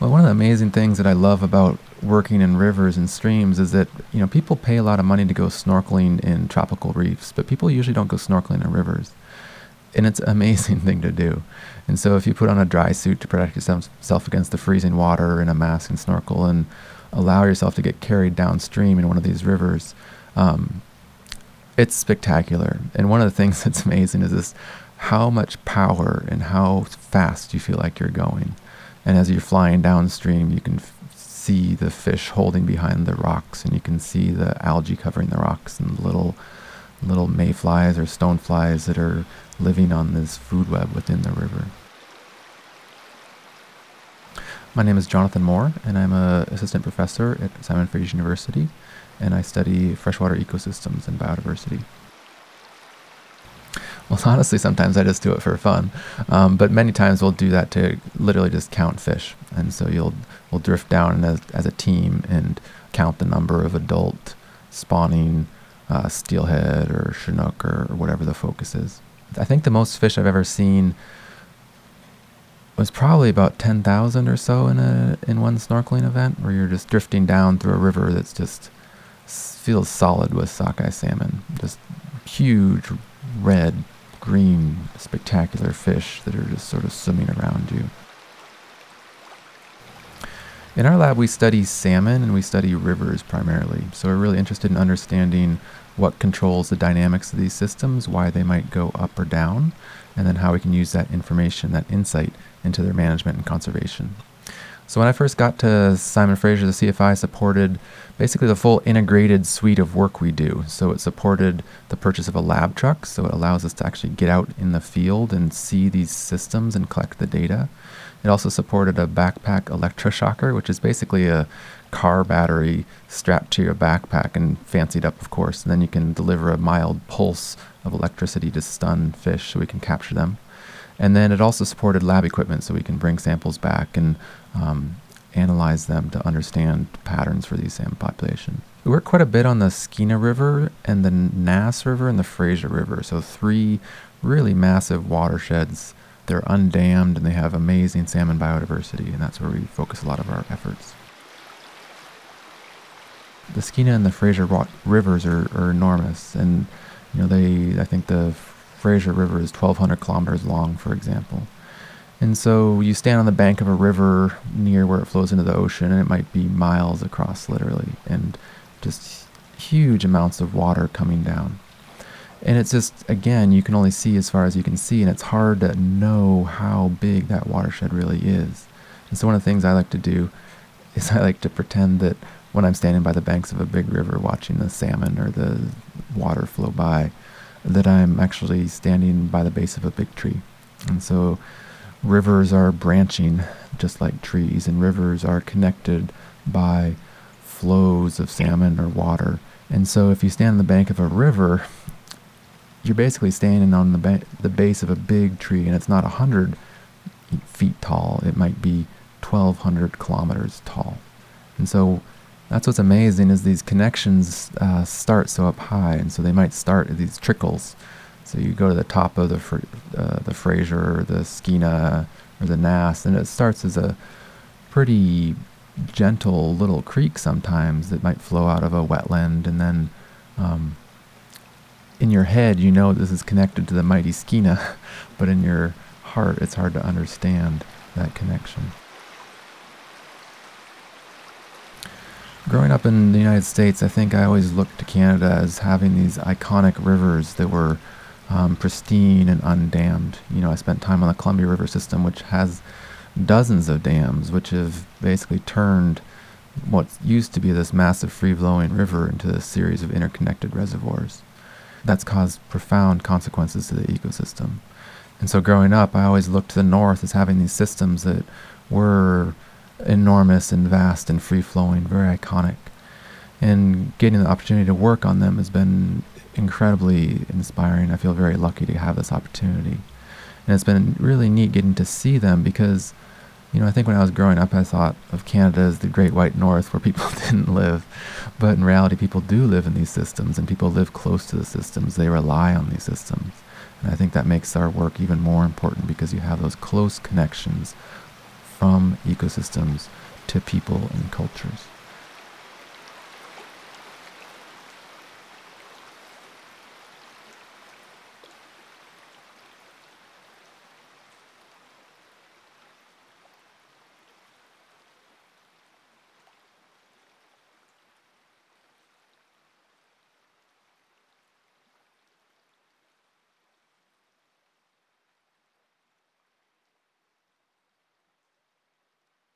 Well, one of the amazing things that I love about working in rivers and streams is that you know people pay a lot of money to go snorkeling in tropical reefs, but people usually don't go snorkeling in rivers, and it's an amazing thing to do. And so, if you put on a dry suit to protect yourself against the freezing water and a mask and snorkel, and allow yourself to get carried downstream in one of these rivers, um, it's spectacular. And one of the things that's amazing is this: how much power and how fast you feel like you're going. And as you're flying downstream, you can f- see the fish holding behind the rocks, and you can see the algae covering the rocks and little little mayflies or stoneflies that are living on this food web within the river. My name is Jonathan Moore, and I'm an assistant professor at Simon Fraser University, and I study freshwater ecosystems and biodiversity. Well, honestly, sometimes I just do it for fun, um, but many times we'll do that to literally just count fish. And so you'll we'll drift down as, as a team and count the number of adult spawning uh, steelhead or chinook or, or whatever the focus is. I think the most fish I've ever seen was probably about 10,000 or so in a in one snorkeling event where you're just drifting down through a river that's just feels solid with sockeye salmon. Just huge red green, spectacular fish that are just sort of swimming around you. In our lab, we study salmon and we study rivers primarily. So we're really interested in understanding what controls the dynamics of these systems, why they might go up or down, and then how we can use that information, that insight, into their management and conservation. So when I first got to Simon Fraser, the CFI supported basically the full integrated suite of work we do. So it supported the purchase of a lab truck, so it allows us to actually get out in the field and see these systems and collect the data. It also supported a backpack electroshocker, which is basically a car battery strapped to your backpack and fancied up, of course. And then you can deliver a mild pulse of electricity to stun fish so we can capture them. And then it also supported lab equipment so we can bring samples back and um, analyze them to understand patterns for these salmon population. We work quite a bit on the Skeena River and the Nass River and the Fraser River. So three really massive watersheds. They're undammed and they have amazing salmon biodiversity, and that's where we focus a lot of our efforts. The Skeena and the Fraser rivers are, are enormous, and you know they. I think the Fraser River is 1,200 kilometers long, for example. And so you stand on the bank of a river near where it flows into the ocean, and it might be miles across, literally, and just huge amounts of water coming down. And it's just, again, you can only see as far as you can see, and it's hard to know how big that watershed really is. And so, one of the things I like to do is I like to pretend that when I'm standing by the banks of a big river watching the salmon or the water flow by, that I'm actually standing by the base of a big tree. And so, rivers are branching just like trees, and rivers are connected by flows of salmon or water. And so, if you stand on the bank of a river, you're basically standing on the, ba- the base of a big tree, and it's not 100 feet tall, it might be 1,200 kilometers tall. And so, that's what's amazing is these connections uh, start so up high, and so they might start at these trickles so you go to the top of the fr- uh, the Fraser the Skeena or the Nass, and it starts as a pretty gentle little creek sometimes that might flow out of a wetland, and then um, in your head you know this is connected to the mighty Skeena, but in your heart it's hard to understand that connection. Growing up in the United States, I think I always looked to Canada as having these iconic rivers that were um, pristine and undammed. You know, I spent time on the Columbia River system, which has dozens of dams, which have basically turned what used to be this massive free flowing river into a series of interconnected reservoirs. That's caused profound consequences to the ecosystem. And so growing up, I always looked to the north as having these systems that were enormous and vast and free flowing, very iconic. And getting the opportunity to work on them has been incredibly inspiring. I feel very lucky to have this opportunity. And it's been really neat getting to see them because, you know, I think when I was growing up, I thought of Canada as the great white north where people didn't live. But in reality, people do live in these systems and people live close to the systems. They rely on these systems. And I think that makes our work even more important because you have those close connections from ecosystems to people and cultures.